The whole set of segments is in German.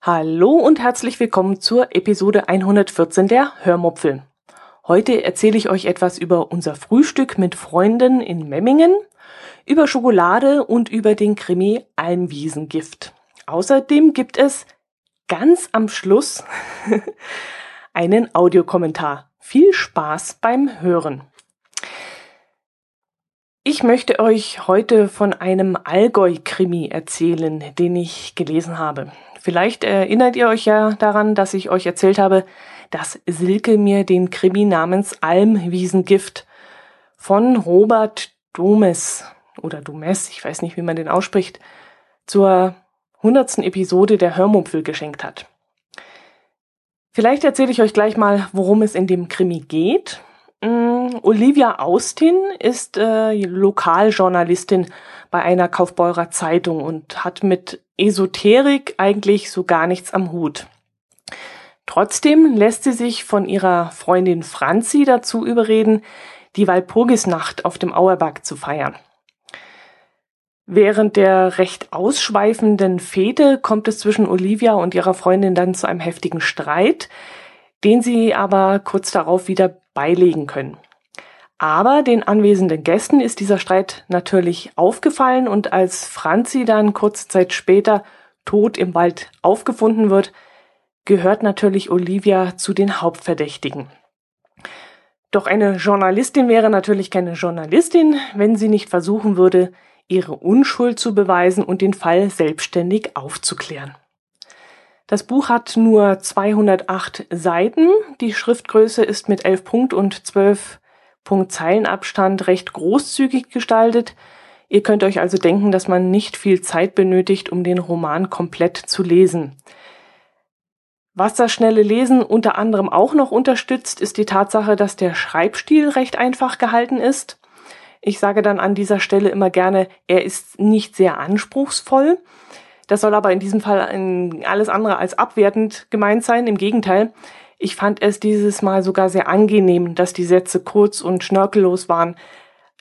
Hallo und herzlich willkommen zur Episode 114 der Hörmupfel. Heute erzähle ich euch etwas über unser Frühstück mit Freunden in Memmingen, über Schokolade und über den Krimi Almwiesengift. Außerdem gibt es ganz am Schluss einen Audiokommentar. Viel Spaß beim Hören. Ich möchte euch heute von einem Allgäu-Krimi erzählen, den ich gelesen habe. Vielleicht erinnert ihr euch ja daran, dass ich euch erzählt habe, dass Silke mir den Krimi namens Almwiesengift von Robert Domes oder Domes, ich weiß nicht, wie man den ausspricht, zur hundertsten Episode der Hörmupfel geschenkt hat. Vielleicht erzähle ich euch gleich mal, worum es in dem Krimi geht. Mm, Olivia Austin ist äh, Lokaljournalistin bei einer Kaufbeurer Zeitung und hat mit Esoterik eigentlich so gar nichts am Hut. Trotzdem lässt sie sich von ihrer Freundin Franzi dazu überreden, die Walpurgisnacht auf dem Auerbach zu feiern. Während der recht ausschweifenden Fete kommt es zwischen Olivia und ihrer Freundin dann zu einem heftigen Streit, den sie aber kurz darauf wieder beilegen können. Aber den anwesenden Gästen ist dieser Streit natürlich aufgefallen und als Franzi dann kurze Zeit später tot im Wald aufgefunden wird, gehört natürlich Olivia zu den Hauptverdächtigen. Doch eine Journalistin wäre natürlich keine Journalistin, wenn sie nicht versuchen würde, ihre Unschuld zu beweisen und den Fall selbstständig aufzuklären. Das Buch hat nur 208 Seiten. Die Schriftgröße ist mit 11 Punkt und 12 Punkt Zeilenabstand recht großzügig gestaltet. Ihr könnt euch also denken, dass man nicht viel Zeit benötigt, um den Roman komplett zu lesen. Was das schnelle Lesen unter anderem auch noch unterstützt, ist die Tatsache, dass der Schreibstil recht einfach gehalten ist. Ich sage dann an dieser Stelle immer gerne, er ist nicht sehr anspruchsvoll. Das soll aber in diesem Fall alles andere als abwertend gemeint sein. Im Gegenteil, ich fand es dieses Mal sogar sehr angenehm, dass die Sätze kurz und schnörkellos waren,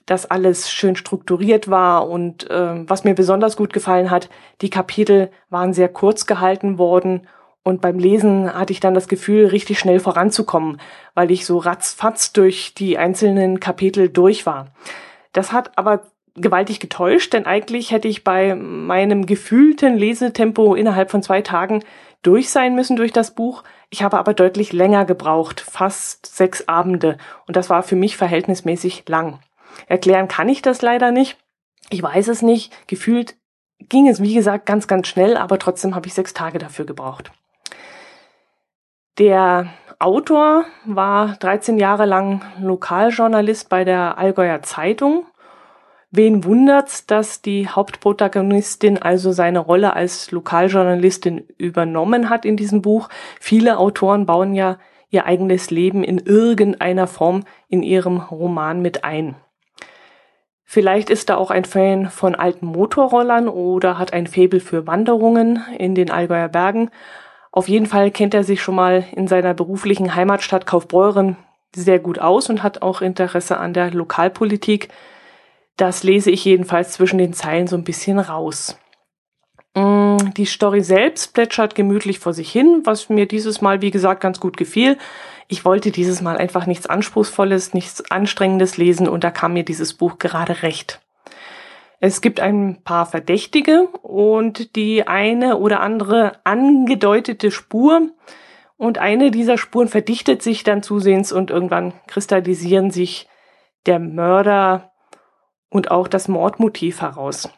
dass alles schön strukturiert war und äh, was mir besonders gut gefallen hat, die Kapitel waren sehr kurz gehalten worden und beim Lesen hatte ich dann das Gefühl, richtig schnell voranzukommen, weil ich so ratzfatz durch die einzelnen Kapitel durch war. Das hat aber gewaltig getäuscht, denn eigentlich hätte ich bei meinem gefühlten Lesetempo innerhalb von zwei Tagen durch sein müssen durch das Buch. Ich habe aber deutlich länger gebraucht, fast sechs Abende. Und das war für mich verhältnismäßig lang. Erklären kann ich das leider nicht. Ich weiß es nicht. Gefühlt ging es, wie gesagt, ganz, ganz schnell, aber trotzdem habe ich sechs Tage dafür gebraucht. Der Autor war 13 Jahre lang Lokaljournalist bei der Allgäuer Zeitung Wen wundert's, dass die Hauptprotagonistin also seine Rolle als Lokaljournalistin übernommen hat in diesem Buch? Viele Autoren bauen ja ihr eigenes Leben in irgendeiner Form in ihrem Roman mit ein. Vielleicht ist er auch ein Fan von alten Motorrollern oder hat ein Faible für Wanderungen in den Allgäuer Bergen. Auf jeden Fall kennt er sich schon mal in seiner beruflichen Heimatstadt Kaufbeuren sehr gut aus und hat auch Interesse an der Lokalpolitik. Das lese ich jedenfalls zwischen den Zeilen so ein bisschen raus. Mm, die Story selbst plätschert gemütlich vor sich hin, was mir dieses Mal, wie gesagt, ganz gut gefiel. Ich wollte dieses Mal einfach nichts Anspruchsvolles, nichts Anstrengendes lesen und da kam mir dieses Buch gerade recht. Es gibt ein paar Verdächtige und die eine oder andere angedeutete Spur und eine dieser Spuren verdichtet sich dann zusehends und irgendwann kristallisieren sich der Mörder und auch das Mordmotiv heraus.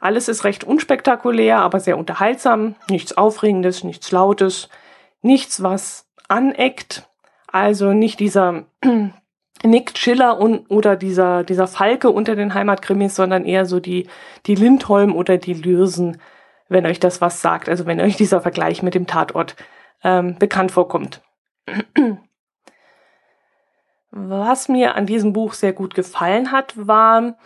Alles ist recht unspektakulär, aber sehr unterhaltsam, nichts Aufregendes, nichts Lautes, nichts, was aneckt, also nicht dieser Nick Schiller und, oder dieser, dieser Falke unter den Heimatkrimis, sondern eher so die, die Lindholm oder die Lürsen, wenn euch das was sagt, also wenn euch dieser Vergleich mit dem Tatort ähm, bekannt vorkommt. Was mir an diesem Buch sehr gut gefallen hat, war,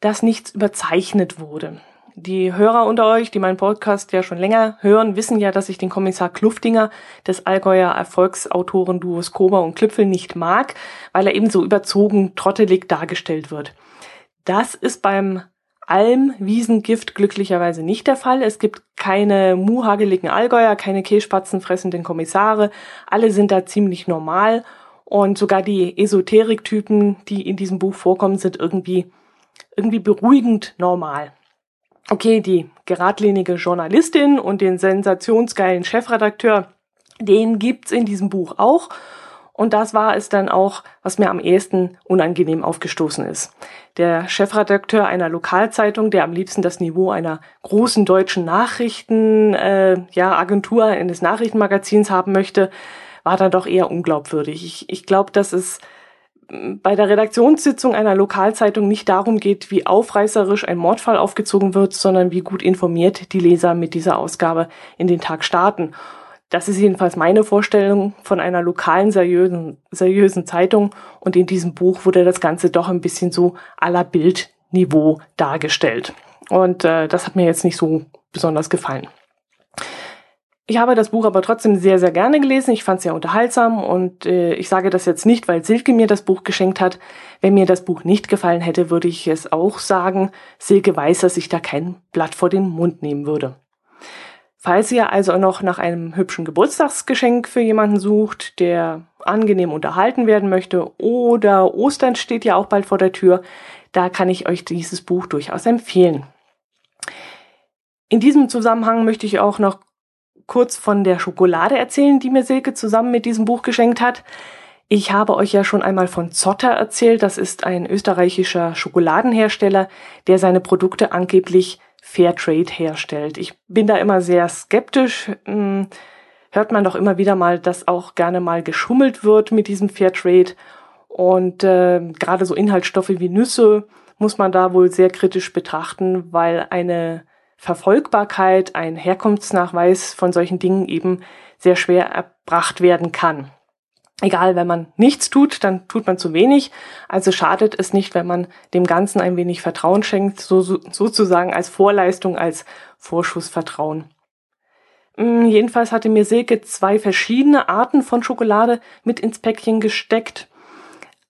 dass nichts überzeichnet wurde. Die Hörer unter euch, die meinen Podcast ja schon länger hören, wissen ja, dass ich den Kommissar Kluftinger des Allgäuer Erfolgsautoren-Duos Kober und Klüpfel nicht mag, weil er eben so überzogen, trottelig dargestellt wird. Das ist beim Almwiesengift glücklicherweise nicht der Fall. Es gibt keine muhageligen Allgäuer, keine kehlspatzenfressenden Kommissare. Alle sind da ziemlich normal und sogar die Esoterik-Typen, die in diesem Buch vorkommen, sind irgendwie, irgendwie beruhigend normal. Okay, die geradlinige Journalistin und den sensationsgeilen Chefredakteur, den gibt's in diesem Buch auch. Und das war es dann auch, was mir am ehesten unangenehm aufgestoßen ist. Der Chefredakteur einer Lokalzeitung, der am liebsten das Niveau einer großen deutschen Nachrichten, äh, ja, Agentur eines Nachrichtenmagazins haben möchte, war dann doch eher unglaubwürdig. Ich, ich glaube, dass es bei der Redaktionssitzung einer Lokalzeitung nicht darum geht, wie aufreißerisch ein Mordfall aufgezogen wird, sondern wie gut informiert die Leser mit dieser Ausgabe in den Tag starten. Das ist jedenfalls meine Vorstellung von einer lokalen seriösen, seriösen Zeitung und in diesem Buch wurde das Ganze doch ein bisschen so aller Bildniveau dargestellt. Und äh, das hat mir jetzt nicht so besonders gefallen. Ich habe das Buch aber trotzdem sehr, sehr gerne gelesen. Ich fand es sehr unterhaltsam und äh, ich sage das jetzt nicht, weil Silke mir das Buch geschenkt hat. Wenn mir das Buch nicht gefallen hätte, würde ich es auch sagen. Silke weiß, dass ich da kein Blatt vor den Mund nehmen würde. Falls ihr also noch nach einem hübschen Geburtstagsgeschenk für jemanden sucht, der angenehm unterhalten werden möchte oder Ostern steht ja auch bald vor der Tür, da kann ich euch dieses Buch durchaus empfehlen. In diesem Zusammenhang möchte ich auch noch kurz von der Schokolade erzählen, die mir Silke zusammen mit diesem Buch geschenkt hat. Ich habe euch ja schon einmal von Zotter erzählt. Das ist ein österreichischer Schokoladenhersteller, der seine Produkte angeblich Fairtrade herstellt. Ich bin da immer sehr skeptisch. Hm, hört man doch immer wieder mal, dass auch gerne mal geschummelt wird mit diesem Fairtrade. Und äh, gerade so Inhaltsstoffe wie Nüsse muss man da wohl sehr kritisch betrachten, weil eine Verfolgbarkeit, ein Herkunftsnachweis von solchen Dingen eben sehr schwer erbracht werden kann. Egal, wenn man nichts tut, dann tut man zu wenig. Also schadet es nicht, wenn man dem Ganzen ein wenig Vertrauen schenkt, so, so, sozusagen als Vorleistung, als Vorschussvertrauen. Hm, jedenfalls hatte mir Silke zwei verschiedene Arten von Schokolade mit ins Päckchen gesteckt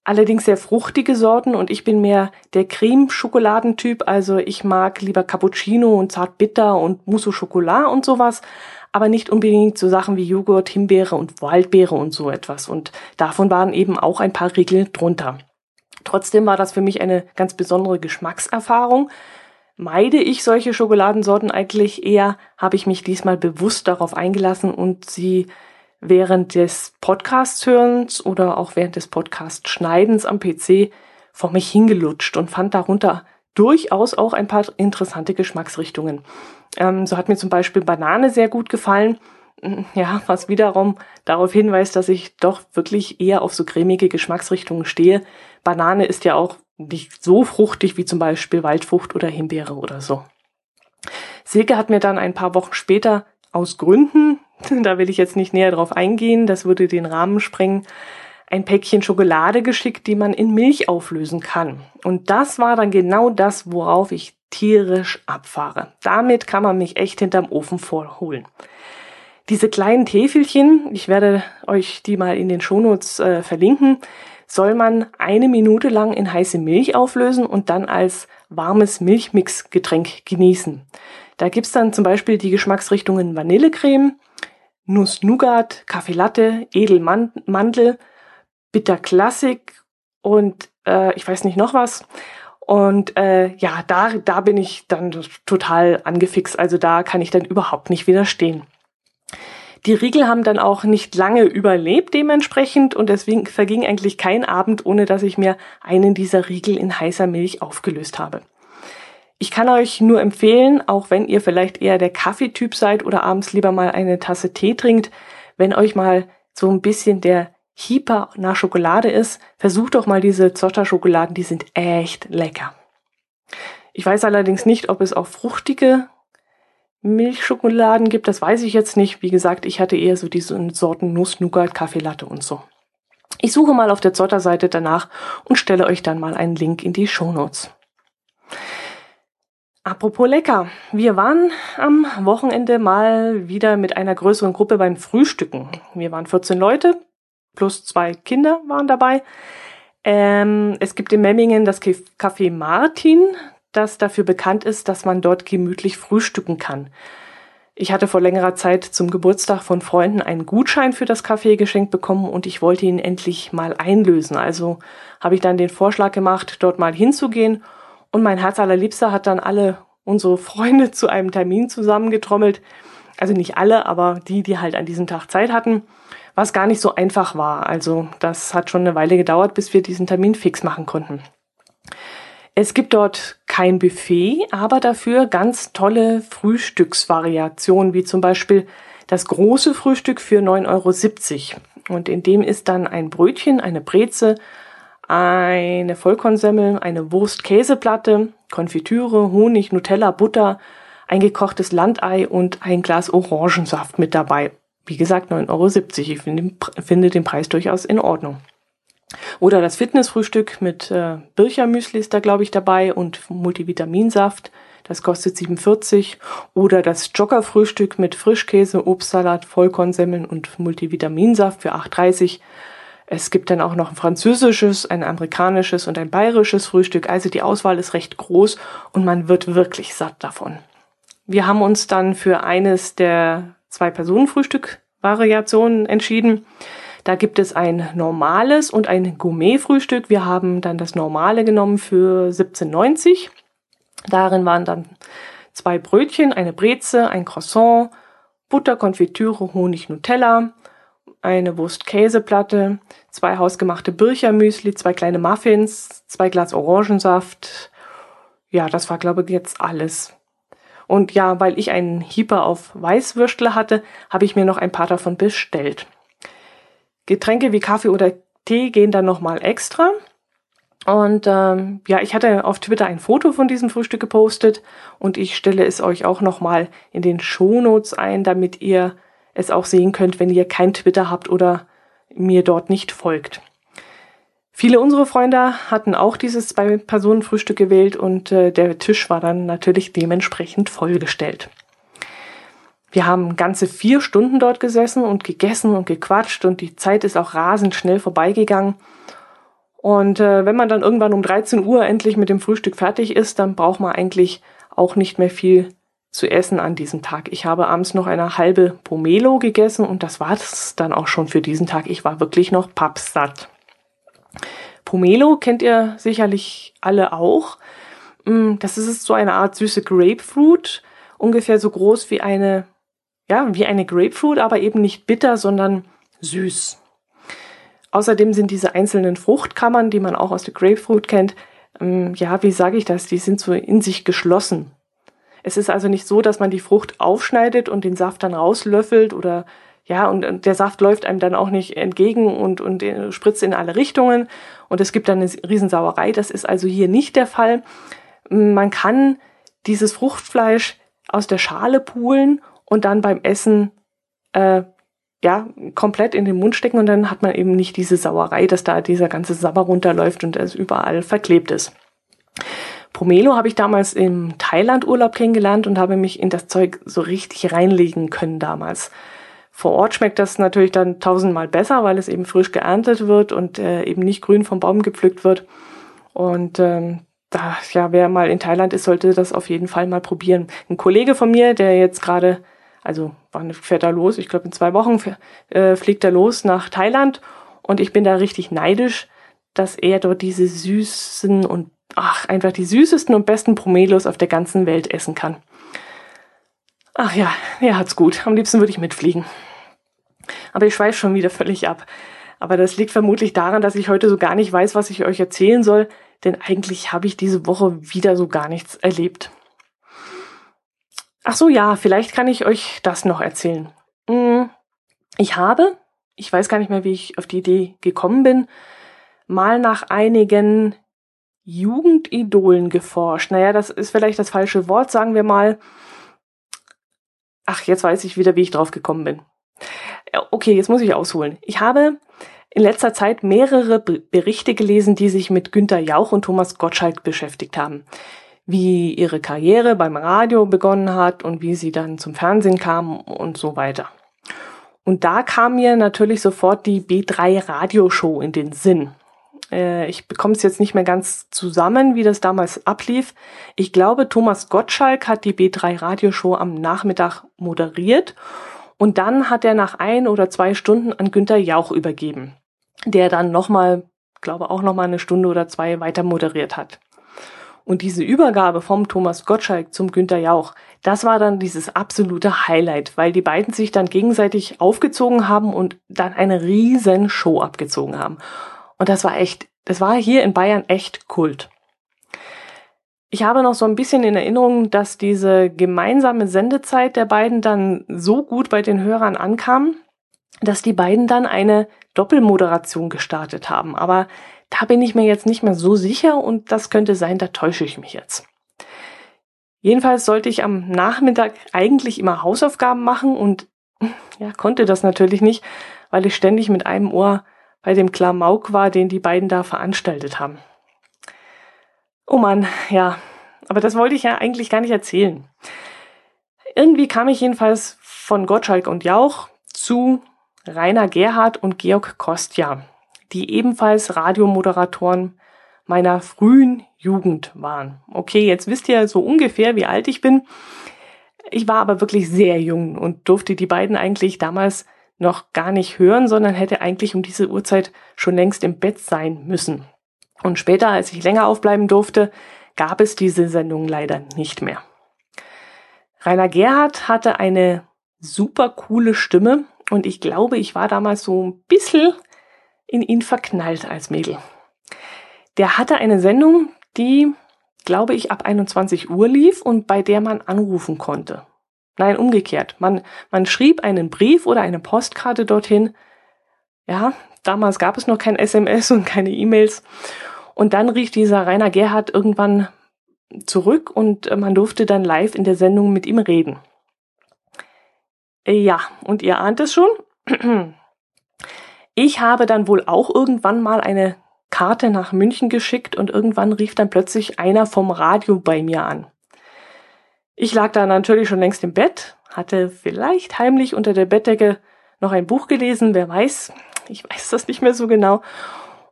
allerdings sehr fruchtige Sorten und ich bin mehr der Creme-Schokoladentyp. Also ich mag lieber Cappuccino und Zartbitter und Mousse au Chocolat und sowas, aber nicht unbedingt so Sachen wie Joghurt, Himbeere und Waldbeere und so etwas. Und davon waren eben auch ein paar Riegel drunter. Trotzdem war das für mich eine ganz besondere Geschmackserfahrung. Meide ich solche Schokoladensorten eigentlich eher, habe ich mich diesmal bewusst darauf eingelassen und sie während des Podcasts-Hörens oder auch während des Podcast-Schneidens am PC vor mich hingelutscht und fand darunter durchaus auch ein paar interessante Geschmacksrichtungen. Ähm, so hat mir zum Beispiel Banane sehr gut gefallen. Mm, ja, was wiederum darauf hinweist, dass ich doch wirklich eher auf so cremige Geschmacksrichtungen stehe. Banane ist ja auch nicht so fruchtig wie zum Beispiel Waldfrucht oder Himbeere oder so. Silke hat mir dann ein paar Wochen später aus Gründen, da will ich jetzt nicht näher drauf eingehen, das würde den Rahmen sprengen, ein Päckchen Schokolade geschickt, die man in Milch auflösen kann. Und das war dann genau das, worauf ich tierisch abfahre. Damit kann man mich echt hinterm Ofen vorholen. Diese kleinen Täfelchen, ich werde euch die mal in den Shownotes äh, verlinken, soll man eine Minute lang in heiße Milch auflösen und dann als warmes Milchmixgetränk genießen. Da gibt's dann zum Beispiel die Geschmacksrichtungen Vanillecreme, Nuss-Nougat, Kaffee Latte, Edelmandel, Bitter Classic und äh, ich weiß nicht noch was. Und äh, ja, da, da bin ich dann total angefixt. Also da kann ich dann überhaupt nicht widerstehen. Die Riegel haben dann auch nicht lange überlebt dementsprechend und deswegen verging eigentlich kein Abend, ohne dass ich mir einen dieser Riegel in heißer Milch aufgelöst habe. Ich kann euch nur empfehlen, auch wenn ihr vielleicht eher der Kaffeetyp seid oder abends lieber mal eine Tasse Tee trinkt, wenn euch mal so ein bisschen der Hyper nach Schokolade ist, versucht doch mal diese Zotter-Schokoladen, die sind echt lecker. Ich weiß allerdings nicht, ob es auch fruchtige Milchschokoladen gibt, das weiß ich jetzt nicht. Wie gesagt, ich hatte eher so diese Sorten Nuss, Nougat, Kaffeelatte und so. Ich suche mal auf der Zotter-Seite danach und stelle euch dann mal einen Link in die Show Notes. Apropos lecker. Wir waren am Wochenende mal wieder mit einer größeren Gruppe beim Frühstücken. Wir waren 14 Leute, plus zwei Kinder waren dabei. Ähm, es gibt in Memmingen das Café Martin, das dafür bekannt ist, dass man dort gemütlich frühstücken kann. Ich hatte vor längerer Zeit zum Geburtstag von Freunden einen Gutschein für das Café geschenkt bekommen und ich wollte ihn endlich mal einlösen. Also habe ich dann den Vorschlag gemacht, dort mal hinzugehen. Und mein Herz allerliebster hat dann alle unsere Freunde zu einem Termin zusammengetrommelt. Also nicht alle, aber die, die halt an diesem Tag Zeit hatten, was gar nicht so einfach war. Also das hat schon eine Weile gedauert, bis wir diesen Termin fix machen konnten. Es gibt dort kein Buffet, aber dafür ganz tolle Frühstücksvariationen, wie zum Beispiel das große Frühstück für 9,70 Euro. Und in dem ist dann ein Brötchen, eine Breze, eine Vollkornsemmel, eine Wurst-Käseplatte, Konfitüre, Honig, Nutella, Butter, ein gekochtes Landei und ein Glas Orangensaft mit dabei. Wie gesagt, 9,70 Euro. Ich finde, den Preis durchaus in Ordnung. Oder das Fitnessfrühstück mit äh, Birchermüsli ist da, glaube ich, dabei und Multivitaminsaft. Das kostet 47. Oder das Joggerfrühstück mit Frischkäse, Obstsalat, Vollkornsemmeln und Multivitaminsaft für 8,30. Es gibt dann auch noch ein französisches, ein amerikanisches und ein bayerisches Frühstück. Also die Auswahl ist recht groß und man wird wirklich satt davon. Wir haben uns dann für eines der zwei Personen-Frühstück-Variationen entschieden. Da gibt es ein normales und ein Gourmet-Frühstück. Wir haben dann das normale genommen für 17,90. Darin waren dann zwei Brötchen, eine Breze, ein Croissant, Butter, Konfitüre, Honig, Nutella, eine Wurst-Käseplatte, zwei hausgemachte Birchermüsli, zwei kleine Muffins, zwei Glas Orangensaft. Ja, das war, glaube ich, jetzt alles. Und ja, weil ich einen Hieper auf Weißwürstle hatte, habe ich mir noch ein paar davon bestellt. Getränke wie Kaffee oder Tee gehen dann nochmal extra. Und ähm, ja, ich hatte auf Twitter ein Foto von diesem Frühstück gepostet und ich stelle es euch auch nochmal in den Shownotes ein, damit ihr es auch sehen könnt, wenn ihr kein Twitter habt oder mir dort nicht folgt. Viele unserer Freunde hatten auch dieses Zwei-Personen-Frühstück gewählt und äh, der Tisch war dann natürlich dementsprechend vollgestellt. Wir haben ganze vier Stunden dort gesessen und gegessen und gequatscht und die Zeit ist auch rasend schnell vorbeigegangen. Und äh, wenn man dann irgendwann um 13 Uhr endlich mit dem Frühstück fertig ist, dann braucht man eigentlich auch nicht mehr viel zu essen an diesem Tag. Ich habe abends noch eine halbe Pomelo gegessen und das war es dann auch schon für diesen Tag. Ich war wirklich noch pappsatt. Pomelo kennt ihr sicherlich alle auch. Mm, das ist so eine Art süße Grapefruit, ungefähr so groß wie eine ja, wie eine Grapefruit, aber eben nicht bitter, sondern süß. Außerdem sind diese einzelnen Fruchtkammern, die man auch aus der Grapefruit kennt, ähm, ja, wie sage ich das, die sind so in sich geschlossen. Es ist also nicht so, dass man die Frucht aufschneidet und den Saft dann rauslöffelt oder ja, und, und der Saft läuft einem dann auch nicht entgegen und, und äh, spritzt in alle Richtungen und es gibt dann eine Riesensauerei. Das ist also hier nicht der Fall. Man kann dieses Fruchtfleisch aus der Schale pulen und dann beim Essen äh, ja komplett in den Mund stecken und dann hat man eben nicht diese Sauerei, dass da dieser ganze Sabber runterläuft und es überall verklebt ist. Pomelo habe ich damals im Thailand-Urlaub kennengelernt und habe mich in das Zeug so richtig reinlegen können damals. Vor Ort schmeckt das natürlich dann tausendmal besser, weil es eben frisch geerntet wird und äh, eben nicht grün vom Baum gepflückt wird. Und ähm, da, ja, wer mal in Thailand ist, sollte das auf jeden Fall mal probieren. Ein Kollege von mir, der jetzt gerade also wann fährt er los? Ich glaube, in zwei Wochen äh, fliegt er los nach Thailand und ich bin da richtig neidisch, dass er dort diese süßen und ach, einfach die süßesten und besten Promelos auf der ganzen Welt essen kann. Ach ja, er hat's gut. Am liebsten würde ich mitfliegen. Aber ich schweife schon wieder völlig ab. Aber das liegt vermutlich daran, dass ich heute so gar nicht weiß, was ich euch erzählen soll, denn eigentlich habe ich diese Woche wieder so gar nichts erlebt. Ach so, ja, vielleicht kann ich euch das noch erzählen. Hm, ich habe, ich weiß gar nicht mehr, wie ich auf die Idee gekommen bin, mal nach einigen Jugendidolen geforscht. Naja, das ist vielleicht das falsche Wort, sagen wir mal. Ach, jetzt weiß ich wieder, wie ich drauf gekommen bin. Okay, jetzt muss ich ausholen. Ich habe in letzter Zeit mehrere Berichte gelesen, die sich mit Günter Jauch und Thomas Gottschalk beschäftigt haben. wie ihre Karriere beim Radio begonnen hat und wie sie dann zum Fernsehen kam und so weiter. Und da kam mir natürlich sofort die B3 Radioshow in den Sinn. Äh, ich bekomme es jetzt nicht mehr ganz zusammen, wie das damals ablief. Ich glaube, Thomas Gottschalk hat die B3 Radioshow am Nachmittag moderiert und dann hat er nach ein oder zwei Stunden an Günter Jauch übergeben, der dann nochmal, glaube auch nochmal eine Stunde oder zwei weiter moderiert hat. Und diese Übergabe vom Thomas Gottschalk zum Günter Jauch, das war dann dieses absolute Highlight, weil die beiden sich dann gegenseitig aufgezogen haben und dann eine riesen Show abgezogen haben. Und das war echt, das war hier in Bayern echt Kult. Ich habe noch so ein bisschen in Erinnerung, dass diese gemeinsame Sendezeit der beiden dann so gut bei den Hörern ankam, dass die beiden dann eine Doppelmoderation gestartet haben. Aber da bin ich mir jetzt nicht mehr so sicher und das könnte sein, da täusche ich mich jetzt. Jedenfalls sollte ich am Nachmittag eigentlich immer Hausaufgaben machen und ja, konnte das natürlich nicht, weil ich ständig mit einem Ohr bei dem Klamauk war, den die beiden da veranstaltet haben. Oh Mann, ja, aber das wollte ich ja eigentlich gar nicht erzählen. Irgendwie kam ich jedenfalls von Gottschalk und Jauch zu Rainer Gerhard und Georg Kostja die ebenfalls Radiomoderatoren meiner frühen Jugend waren. Okay, jetzt wisst ihr so ungefähr, wie alt ich bin. Ich war aber wirklich sehr jung und durfte die beiden eigentlich damals noch gar nicht hören, sondern hätte eigentlich um diese Uhrzeit schon längst im Bett sein müssen. Und später, als ich länger aufbleiben durfte, gab es diese Sendung leider nicht mehr. Rainer Gerhard hatte eine super coole Stimme und ich glaube, ich war damals so ein bisschen in ihn verknallt als Mädel. Der hatte eine Sendung, die, glaube ich, ab 21 Uhr lief und bei der man anrufen konnte. Nein, umgekehrt. Man, man schrieb einen Brief oder eine Postkarte dorthin. Ja, damals gab es noch kein SMS und keine E-Mails. Und dann rief dieser Rainer Gerhard irgendwann zurück und äh, man durfte dann live in der Sendung mit ihm reden. Ja, und ihr ahnt es schon. Ich habe dann wohl auch irgendwann mal eine Karte nach München geschickt und irgendwann rief dann plötzlich einer vom Radio bei mir an. Ich lag da natürlich schon längst im Bett, hatte vielleicht heimlich unter der Bettdecke noch ein Buch gelesen, wer weiß, ich weiß das nicht mehr so genau.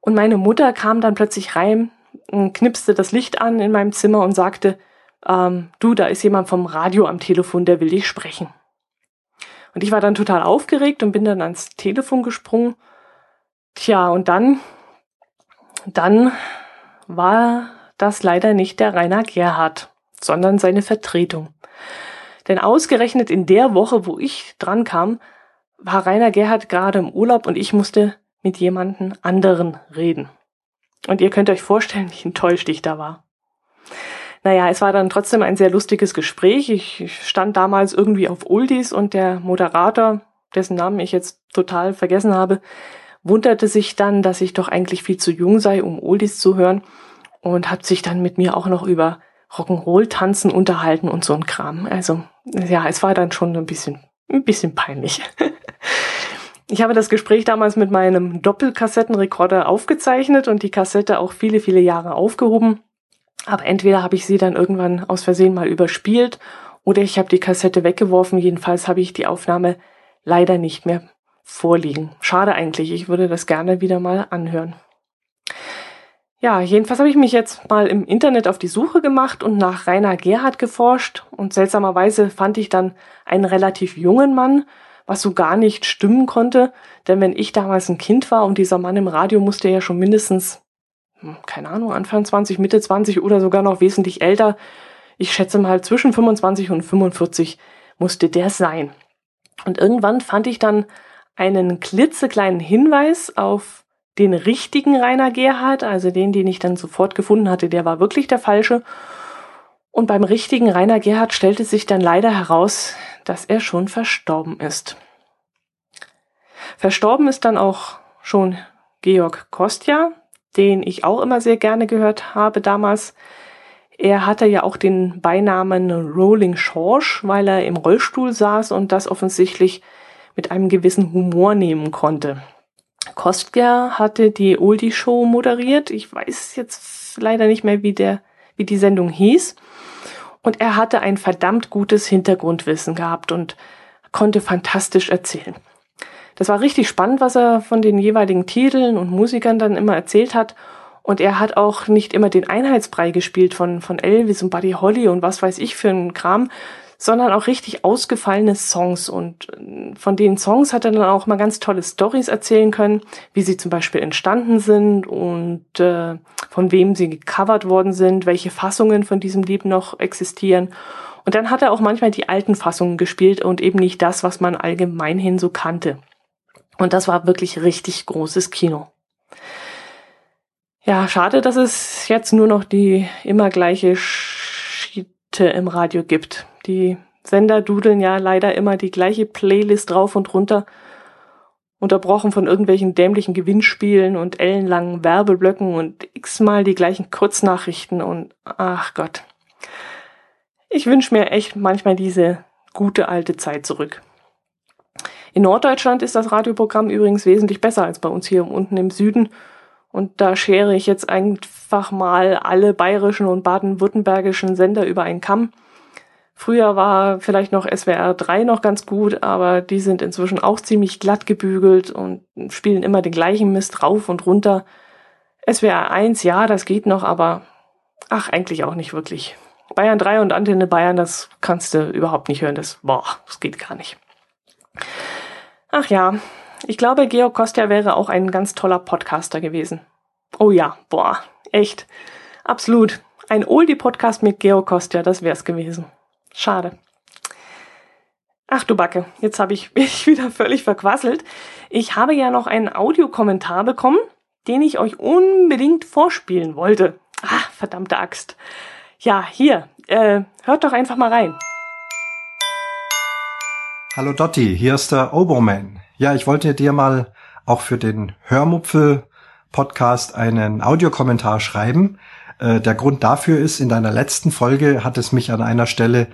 Und meine Mutter kam dann plötzlich rein, knipste das Licht an in meinem Zimmer und sagte, ähm, du, da ist jemand vom Radio am Telefon, der will dich sprechen. Und ich war dann total aufgeregt und bin dann ans Telefon gesprungen Tja, und dann, dann war das leider nicht der Rainer Gerhard, sondern seine Vertretung. Denn ausgerechnet in der Woche, wo ich dran kam, war Rainer Gerhard gerade im Urlaub und ich musste mit jemanden anderen reden. Und ihr könnt euch vorstellen, wie enttäuscht ich da war. Naja, es war dann trotzdem ein sehr lustiges Gespräch. Ich stand damals irgendwie auf Oldies und der Moderator, dessen Namen ich jetzt total vergessen habe, wunderte sich dann, dass ich doch eigentlich viel zu jung sei, um Oldies zu hören und hat sich dann mit mir auch noch über Rock'n'Roll-Tanzen unterhalten und so ein Kram. Also ja, es war dann schon ein bisschen, ein bisschen peinlich. Ich habe das Gespräch damals mit meinem Doppelkassettenrekorder aufgezeichnet und die Kassette auch viele, viele Jahre aufgehoben. Aber entweder habe ich sie dann irgendwann aus Versehen mal überspielt oder ich habe die Kassette weggeworfen. Jedenfalls habe ich die Aufnahme leider nicht mehr vorliegen. Schade eigentlich, ich würde das gerne wieder mal anhören. Ja, jedenfalls habe ich mich jetzt mal im Internet auf die Suche gemacht und nach Rainer Gerhard geforscht und seltsamerweise fand ich dann einen relativ jungen Mann, was so gar nicht stimmen konnte, denn wenn ich damals ein Kind war und dieser Mann im Radio musste ja schon mindestens, hm, keine Ahnung, Anfang 20, Mitte 20 oder sogar noch wesentlich älter, ich schätze mal zwischen 25 und 45 musste der sein. Und irgendwann fand ich dann einen klitzekleinen Hinweis auf den richtigen Rainer Gerhard, also den, den ich dann sofort gefunden hatte, der war wirklich der falsche. Und beim richtigen Rainer Gerhard stellte sich dann leider heraus, dass er schon verstorben ist. Verstorben ist dann auch schon Georg Kostja, den ich auch immer sehr gerne gehört habe damals. Er hatte ja auch den Beinamen Rolling Schorsch, weil er im Rollstuhl saß und das offensichtlich mit einem gewissen Humor nehmen konnte. Kostger hatte die Oldie Show moderiert. Ich weiß jetzt leider nicht mehr, wie der, wie die Sendung hieß. Und er hatte ein verdammt gutes Hintergrundwissen gehabt und konnte fantastisch erzählen. Das war richtig spannend, was er von den jeweiligen Titeln und Musikern dann immer erzählt hat. Und er hat auch nicht immer den Einheitsbrei gespielt von, von Elvis und Buddy Holly und was weiß ich für einen Kram, sondern auch richtig ausgefallene Songs. Und äh, von den Songs hat er dann auch mal ganz tolle Stories erzählen können, wie sie zum Beispiel entstanden sind und äh, von wem sie gecovert worden sind, welche Fassungen von diesem Lied noch existieren. Und dann hat er auch manchmal die alten Fassungen gespielt und eben nicht das, was man allgemeinhin so kannte. Und das war wirklich richtig großes Kino. Ja, schade, dass es jetzt nur noch die immer gleiche Schiete im Radio gibt. Die Sender dudeln ja leider immer die gleiche Playlist drauf und runter, unterbrochen von irgendwelchen dämlichen Gewinnspielen und ellenlangen Werbeblöcken und x-mal die gleichen Kurznachrichten und ach Gott. Ich wünsche mir echt manchmal diese gute alte Zeit zurück. In Norddeutschland ist das Radioprogramm übrigens wesentlich besser als bei uns hier unten im Süden. Und da schere ich jetzt einfach mal alle bayerischen und baden-württembergischen Sender über einen Kamm. Früher war vielleicht noch SWR 3 noch ganz gut, aber die sind inzwischen auch ziemlich glatt gebügelt und spielen immer den gleichen Mist rauf und runter. SWR 1, ja, das geht noch, aber ach, eigentlich auch nicht wirklich. Bayern 3 und Antenne Bayern, das kannst du überhaupt nicht hören. Das, boah, das geht gar nicht. Ach ja, ich glaube, Georg Kostja wäre auch ein ganz toller Podcaster gewesen. Oh ja, boah, echt. Absolut. Ein Oldie-Podcast mit Georg Kostja, das wär's gewesen. Schade. Ach du Backe, jetzt habe ich mich wieder völlig verquasselt. Ich habe ja noch einen Audiokommentar bekommen, den ich euch unbedingt vorspielen wollte. Ah, verdammte Axt. Ja, hier, äh, hört doch einfach mal rein. Hallo Dotti, hier ist der Oboman. Ja, ich wollte dir mal auch für den Hörmupfel Podcast einen Audiokommentar schreiben. Äh, der Grund dafür ist, in deiner letzten Folge hat es mich an einer Stelle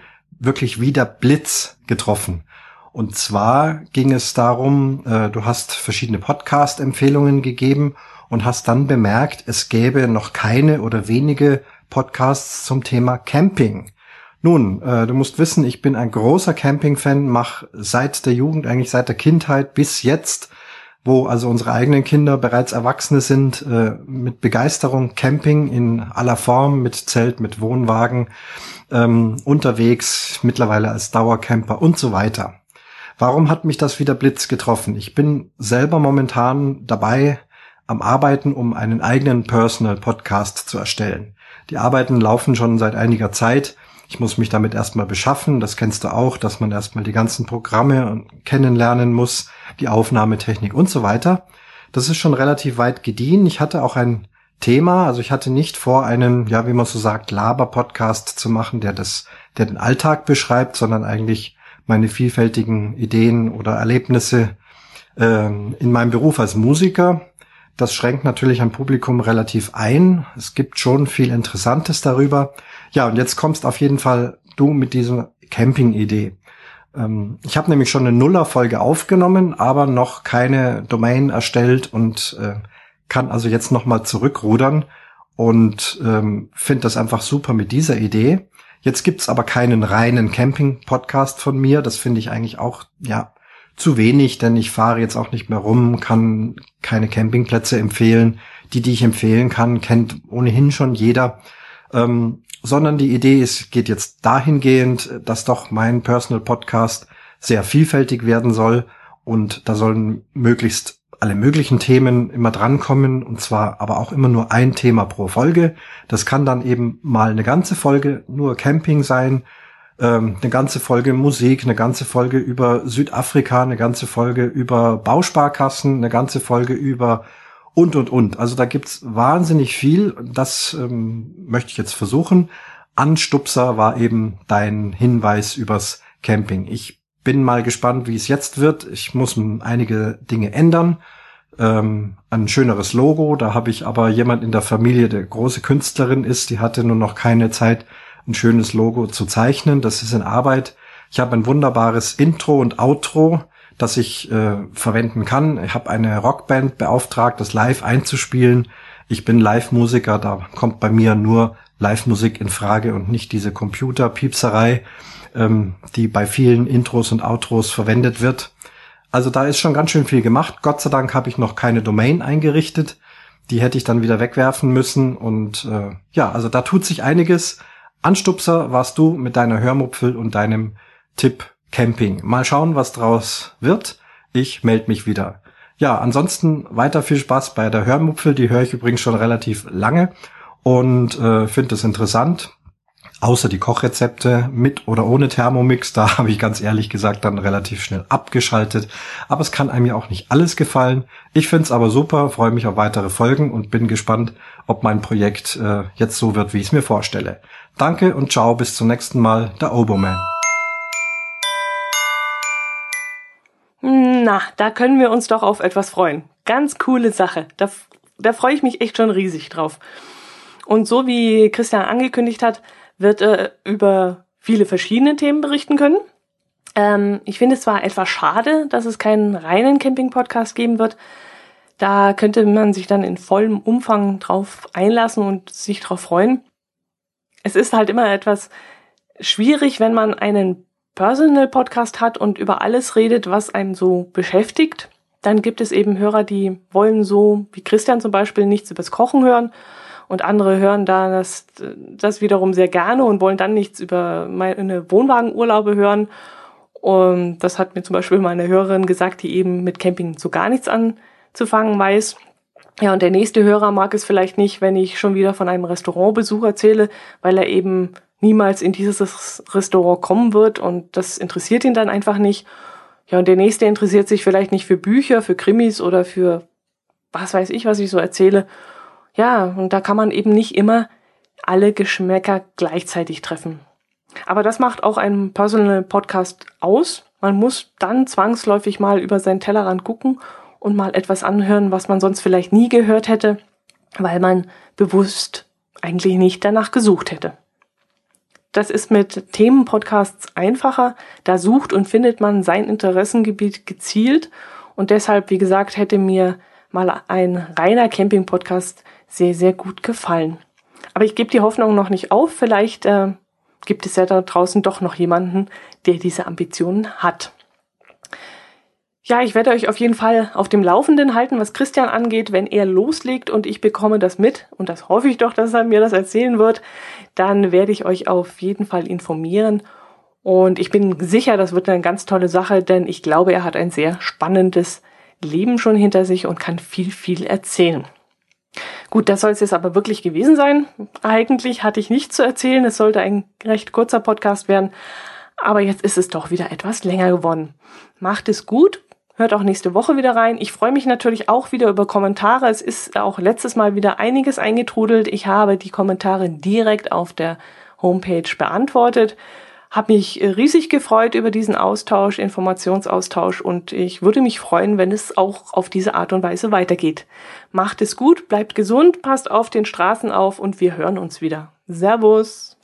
wirklich wie der Blitz getroffen. Und zwar ging es darum, äh, du hast verschiedene Podcast-Empfehlungen gegeben und hast dann bemerkt, es gäbe noch keine oder wenige Podcasts zum Thema Camping. Nun, äh, du musst wissen, ich bin ein großer Camping-Fan, mache seit der Jugend, eigentlich seit der Kindheit bis jetzt, wo also unsere eigenen Kinder bereits Erwachsene sind, äh, mit Begeisterung Camping in aller Form, mit Zelt, mit Wohnwagen ähm, unterwegs, mittlerweile als Dauercamper und so weiter. Warum hat mich das wieder Blitz getroffen? Ich bin selber momentan dabei am Arbeiten, um einen eigenen Personal Podcast zu erstellen. Die Arbeiten laufen schon seit einiger Zeit. Ich muss mich damit erstmal beschaffen. Das kennst du auch, dass man erstmal die ganzen Programme kennenlernen muss, die Aufnahmetechnik und so weiter. Das ist schon relativ weit gediehen. Ich hatte auch ein Thema. Also ich hatte nicht vor, einen, ja, wie man so sagt, Laber-Podcast zu machen, der das, der den Alltag beschreibt, sondern eigentlich meine vielfältigen Ideen oder Erlebnisse ähm, in meinem Beruf als Musiker. Das schränkt natürlich ein Publikum relativ ein. Es gibt schon viel Interessantes darüber. Ja, und jetzt kommst auf jeden Fall du mit dieser Camping-Idee. Ähm, ich habe nämlich schon eine Nuller-Folge aufgenommen, aber noch keine Domain erstellt und äh, kann also jetzt nochmal zurückrudern und ähm, finde das einfach super mit dieser Idee. Jetzt gibt's aber keinen reinen Camping-Podcast von mir. Das finde ich eigentlich auch, ja, zu wenig, denn ich fahre jetzt auch nicht mehr rum, kann keine Campingplätze empfehlen. Die, die ich empfehlen kann, kennt ohnehin schon jeder. Ähm, sondern die Idee ist, geht jetzt dahingehend, dass doch mein Personal Podcast sehr vielfältig werden soll und da sollen möglichst alle möglichen Themen immer drankommen und zwar aber auch immer nur ein Thema pro Folge. Das kann dann eben mal eine ganze Folge nur Camping sein, ähm, eine ganze Folge Musik, eine ganze Folge über Südafrika, eine ganze Folge über Bausparkassen, eine ganze Folge über und und und. Also da gibt's wahnsinnig viel. Das ähm, möchte ich jetzt versuchen. Anstupser war eben dein Hinweis übers Camping. Ich bin mal gespannt, wie es jetzt wird. Ich muss einige Dinge ändern. Ähm, ein schöneres Logo. Da habe ich aber jemand in der Familie, der große Künstlerin ist, die hatte nur noch keine Zeit, ein schönes Logo zu zeichnen. Das ist in Arbeit. Ich habe ein wunderbares Intro und Outro, das ich äh, verwenden kann. Ich habe eine Rockband beauftragt, das live einzuspielen. Ich bin Live-Musiker, da kommt bei mir nur Live-Musik in Frage und nicht diese Computerpiepserei, ähm, die bei vielen Intros und Outros verwendet wird. Also da ist schon ganz schön viel gemacht. Gott sei Dank habe ich noch keine Domain eingerichtet. Die hätte ich dann wieder wegwerfen müssen. Und äh, ja, also da tut sich einiges. Anstupser warst du mit deiner Hörmupfel und deinem Tipp Camping. Mal schauen, was draus wird. Ich melde mich wieder. Ja, ansonsten weiter viel Spaß bei der Hörmupfel. Die höre ich übrigens schon relativ lange und äh, finde es interessant. Außer die Kochrezepte mit oder ohne Thermomix, da habe ich ganz ehrlich gesagt dann relativ schnell abgeschaltet. Aber es kann einem ja auch nicht alles gefallen. Ich finde es aber super, freue mich auf weitere Folgen und bin gespannt, ob mein Projekt äh, jetzt so wird, wie ich es mir vorstelle. Danke und ciao, bis zum nächsten Mal, der Oboman. Na, da können wir uns doch auf etwas freuen. Ganz coole Sache. Da, da freue ich mich echt schon riesig drauf. Und so wie Christian angekündigt hat, wird er über viele verschiedene Themen berichten können. Ähm, ich finde es zwar etwas schade, dass es keinen reinen Camping-Podcast geben wird. Da könnte man sich dann in vollem Umfang drauf einlassen und sich drauf freuen. Es ist halt immer etwas schwierig, wenn man einen Personal Podcast hat und über alles redet, was einen so beschäftigt, dann gibt es eben Hörer, die wollen so, wie Christian zum Beispiel, nichts übers Kochen hören und andere hören da das, das wiederum sehr gerne und wollen dann nichts über meine Wohnwagenurlaube hören. Und das hat mir zum Beispiel meine Hörerin gesagt, die eben mit Camping so gar nichts anzufangen weiß. Ja, und der nächste Hörer mag es vielleicht nicht, wenn ich schon wieder von einem Restaurantbesuch erzähle, weil er eben niemals in dieses Restaurant kommen wird und das interessiert ihn dann einfach nicht. Ja, und der nächste interessiert sich vielleicht nicht für Bücher, für Krimis oder für was weiß ich, was ich so erzähle. Ja, und da kann man eben nicht immer alle Geschmäcker gleichzeitig treffen. Aber das macht auch einen Personal Podcast aus. Man muss dann zwangsläufig mal über seinen Tellerrand gucken und mal etwas anhören, was man sonst vielleicht nie gehört hätte, weil man bewusst eigentlich nicht danach gesucht hätte. Das ist mit Themenpodcasts einfacher. Da sucht und findet man sein Interessengebiet gezielt. Und deshalb, wie gesagt, hätte mir mal ein reiner Camping-Podcast sehr, sehr gut gefallen. Aber ich gebe die Hoffnung noch nicht auf. Vielleicht äh, gibt es ja da draußen doch noch jemanden, der diese Ambitionen hat. Ja, ich werde euch auf jeden Fall auf dem Laufenden halten, was Christian angeht, wenn er loslegt und ich bekomme das mit, und das hoffe ich doch, dass er mir das erzählen wird, dann werde ich euch auf jeden Fall informieren. Und ich bin sicher, das wird eine ganz tolle Sache, denn ich glaube, er hat ein sehr spannendes Leben schon hinter sich und kann viel, viel erzählen. Gut, das soll es jetzt aber wirklich gewesen sein. Eigentlich hatte ich nichts zu erzählen. Es sollte ein recht kurzer Podcast werden. Aber jetzt ist es doch wieder etwas länger geworden. Macht es gut Hört auch nächste Woche wieder rein. Ich freue mich natürlich auch wieder über Kommentare. Es ist auch letztes Mal wieder einiges eingetrudelt. Ich habe die Kommentare direkt auf der Homepage beantwortet. Habe mich riesig gefreut über diesen Austausch, Informationsaustausch und ich würde mich freuen, wenn es auch auf diese Art und Weise weitergeht. Macht es gut, bleibt gesund, passt auf den Straßen auf und wir hören uns wieder. Servus!